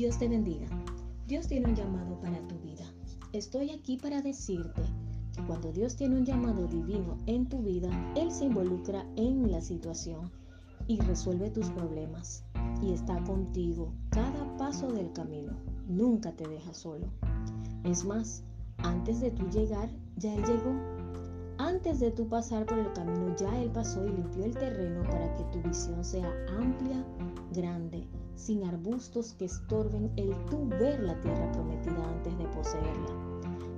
Dios te bendiga. Dios tiene un llamado para tu vida. Estoy aquí para decirte que cuando Dios tiene un llamado divino en tu vida, Él se involucra en la situación y resuelve tus problemas. Y está contigo cada paso del camino. Nunca te deja solo. Es más, antes de tú llegar, ya Él llegó. Antes de tú pasar por el camino, ya Él pasó y limpió el terreno para que tu visión sea amplia, grande sin arbustos que estorben el tú ver la tierra prometida antes de poseerla.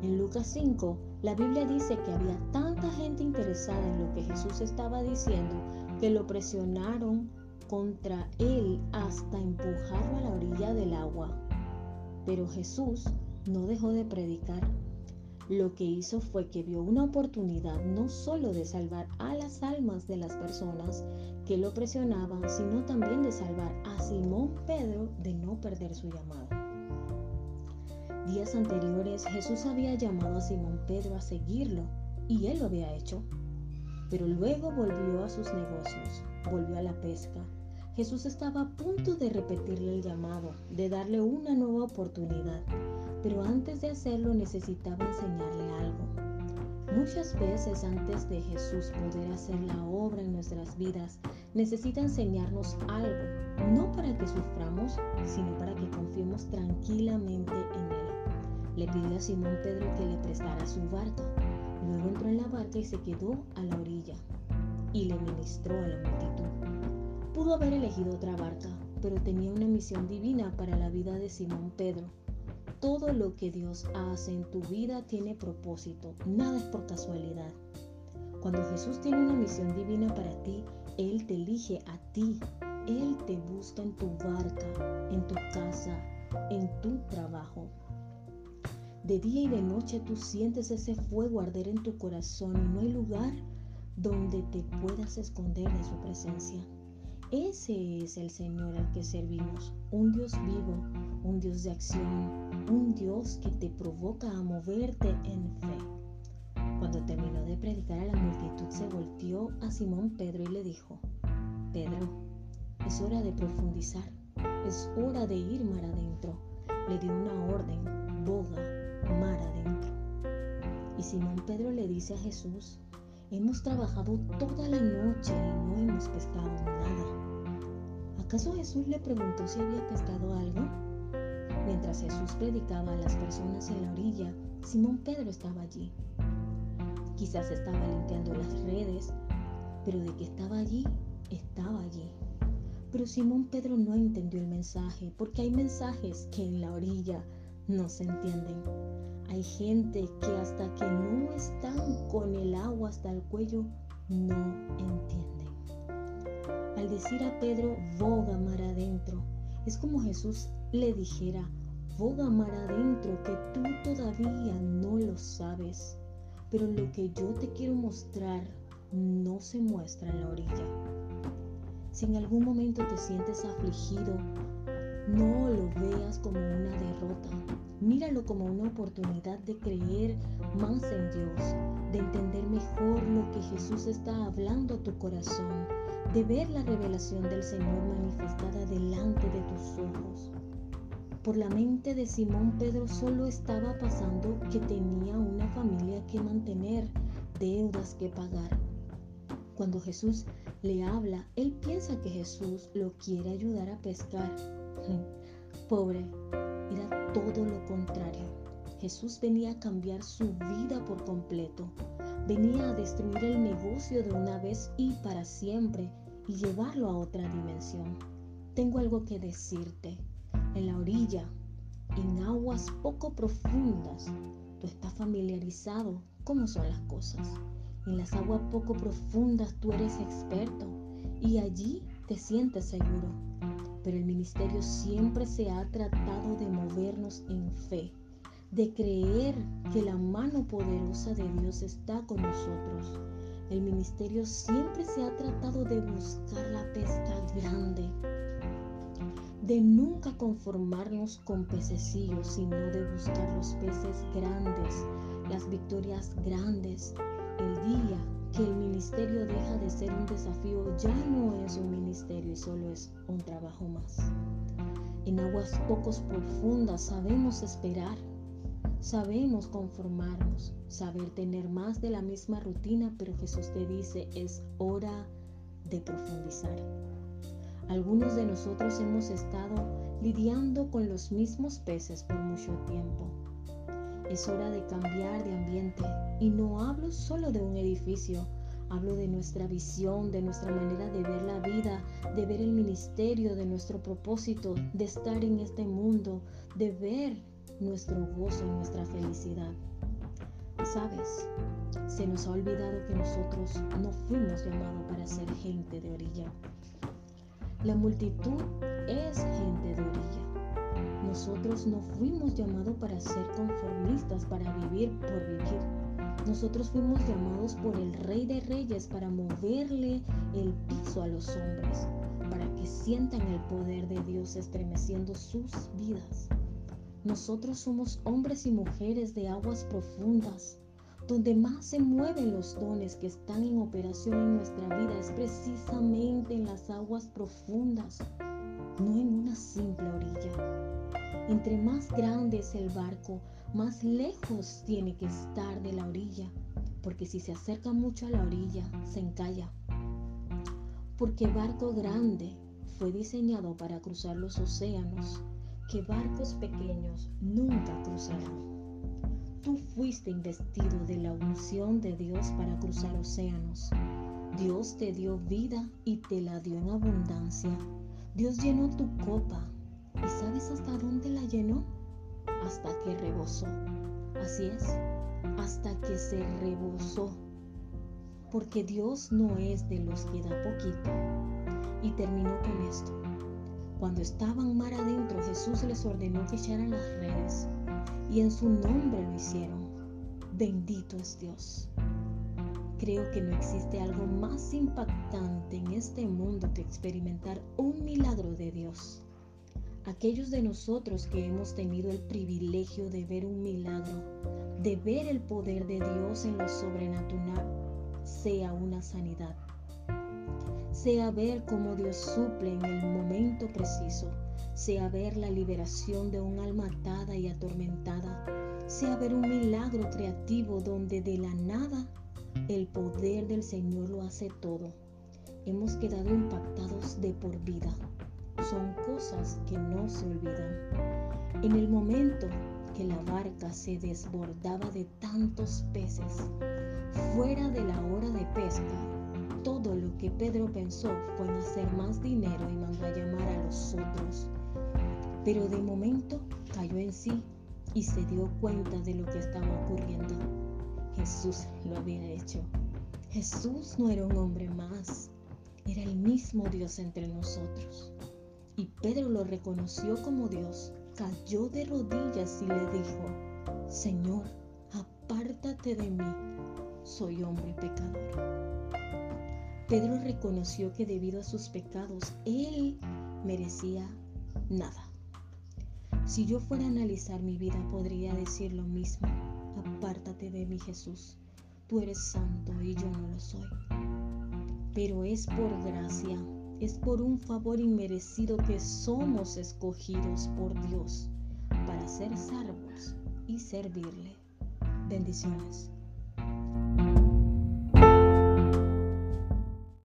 En Lucas 5, la Biblia dice que había tanta gente interesada en lo que Jesús estaba diciendo que lo presionaron contra él hasta empujarlo a la orilla del agua. Pero Jesús no dejó de predicar lo que hizo fue que vio una oportunidad no solo de salvar a las almas de las personas que lo presionaban, sino también de salvar a Simón Pedro de no perder su llamado. Días anteriores Jesús había llamado a Simón Pedro a seguirlo y él lo había hecho. Pero luego volvió a sus negocios, volvió a la pesca. Jesús estaba a punto de llamado, de darle una nueva oportunidad pero antes de hacerlo necesitaba enseñarle algo. Muchas veces antes de Jesús poder hacer la obra en nuestras vidas, necesita enseñarnos algo, no para que suframos, sino para que confiemos tranquilamente en Él. Le pidió a Simón Pedro que le prestara su barca. Luego entró en la barca y se quedó a la orilla y le ministró a la multitud. Pudo haber elegido otra barca, pero tenía una misión divina para la vida de Simón Pedro todo lo que Dios hace en tu vida tiene propósito, nada es por casualidad. Cuando Jesús tiene una misión divina para ti, Él te elige a ti, Él te busca en tu barca, en tu casa, en tu trabajo. De día y de noche tú sientes ese fuego arder en tu corazón y no hay lugar donde te puedas esconder de su presencia. Ese es el Señor al que servimos, un Dios vivo, un Dios de acción, un Dios que te provoca a moverte en fe. Cuando terminó de predicar a la multitud, se volteó a Simón Pedro y le dijo, Pedro, es hora de profundizar, es hora de ir mar adentro. Le dio una orden, boga, mar adentro. Y Simón Pedro le dice a Jesús, hemos trabajado toda la noche y no hemos pescado nada. ¿Acaso Jesús le preguntó si había pescado algo? Mientras Jesús predicaba a las personas en la orilla, Simón Pedro estaba allí. Quizás estaba limpiando las redes, pero de que estaba allí, estaba allí. Pero Simón Pedro no entendió el mensaje, porque hay mensajes que en la orilla no se entienden. Hay gente que hasta que no están con el agua hasta el cuello, no entienden. Al decir a Pedro, boga mar adentro, es como Jesús le dijera, boga mar adentro que tú todavía no lo sabes, pero lo que yo te quiero mostrar no se muestra en la orilla. Si en algún momento te sientes afligido, no lo derrota. Míralo como una oportunidad de creer más en Dios, de entender mejor lo que Jesús está hablando a tu corazón, de ver la revelación del Señor manifestada delante de tus ojos. Por la mente de Simón Pedro solo estaba pasando que tenía una familia que mantener, deudas que pagar. Cuando Jesús le habla, él piensa que Jesús lo quiere ayudar a pescar. Pobre, era todo lo contrario. Jesús venía a cambiar su vida por completo. Venía a destruir el negocio de una vez y para siempre y llevarlo a otra dimensión. Tengo algo que decirte en la orilla, en aguas poco profundas, tú estás familiarizado cómo son las cosas. En las aguas poco profundas tú eres experto y allí te sientes seguro. Pero el ministerio siempre se ha tratado de movernos en fe, de creer que la mano poderosa de Dios está con nosotros. El ministerio siempre se ha tratado de buscar la pesca grande, de nunca conformarnos con pececillos, sino de buscar los peces grandes, las victorias grandes. El día que el ministerio deja de ser un desafío, ya ministerio y solo es un trabajo más. En aguas pocos profundas sabemos esperar, sabemos conformarnos, saber tener más de la misma rutina, pero Jesús te dice es hora de profundizar. Algunos de nosotros hemos estado lidiando con los mismos peces por mucho tiempo. Es hora de cambiar de ambiente y no hablo solo de un edificio, Hablo de nuestra visión, de nuestra manera de ver la vida, de ver el ministerio, de nuestro propósito, de estar en este mundo, de ver nuestro gozo y nuestra felicidad. Sabes, se nos ha olvidado que nosotros no fuimos llamados para ser gente de orilla. La multitud es gente de orilla. Nosotros no fuimos llamados para ser conformistas, para vivir por vivir. Nosotros fuimos llamados por el Rey de Reyes para moverle el piso a los hombres, para que sientan el poder de Dios estremeciendo sus vidas. Nosotros somos hombres y mujeres de aguas profundas. Donde más se mueven los dones que están en operación en nuestra vida es precisamente en las aguas profundas, no en una simple orilla. Entre más grande es el barco, más lejos tiene que estar de la orilla, porque si se acerca mucho a la orilla, se encalla. Porque barco grande fue diseñado para cruzar los océanos, que barcos pequeños nunca cruzarán. Tú fuiste investido de la unción de Dios para cruzar océanos. Dios te dio vida y te la dio en abundancia. Dios llenó tu copa. ¿Y sabes hasta dónde la llenó? hasta que rebosó. Así es, hasta que se rebosó. Porque Dios no es de los que da poquito. Y terminó con esto. Cuando estaban mar adentro, Jesús les ordenó que echaran las redes. Y en su nombre lo hicieron. Bendito es Dios. Creo que no existe algo más impactante en este mundo que experimentar un milagro de Dios. Aquellos de nosotros que hemos tenido el privilegio de ver un milagro, de ver el poder de Dios en lo sobrenatural, sea una sanidad, sea ver cómo Dios suple en el momento preciso, sea ver la liberación de un alma atada y atormentada, sea ver un milagro creativo donde de la nada el poder del Señor lo hace todo. Hemos quedado impactados de por vida son cosas que no se olvidan. En el momento que la barca se desbordaba de tantos peces, fuera de la hora de pesca, todo lo que Pedro pensó fue en hacer más dinero y mandó a llamar a los otros. Pero de momento cayó en sí y se dio cuenta de lo que estaba ocurriendo. Jesús lo había hecho. Jesús no era un hombre más, era el mismo Dios entre nosotros. Y Pedro lo reconoció como Dios, cayó de rodillas y le dijo, Señor, apártate de mí, soy hombre pecador. Pedro reconoció que debido a sus pecados, él merecía nada. Si yo fuera a analizar mi vida, podría decir lo mismo. Apártate de mí, Jesús. Tú eres santo y yo no lo soy. Pero es por gracia es por un favor inmerecido que somos escogidos por Dios para ser salvos y servirle. Bendiciones.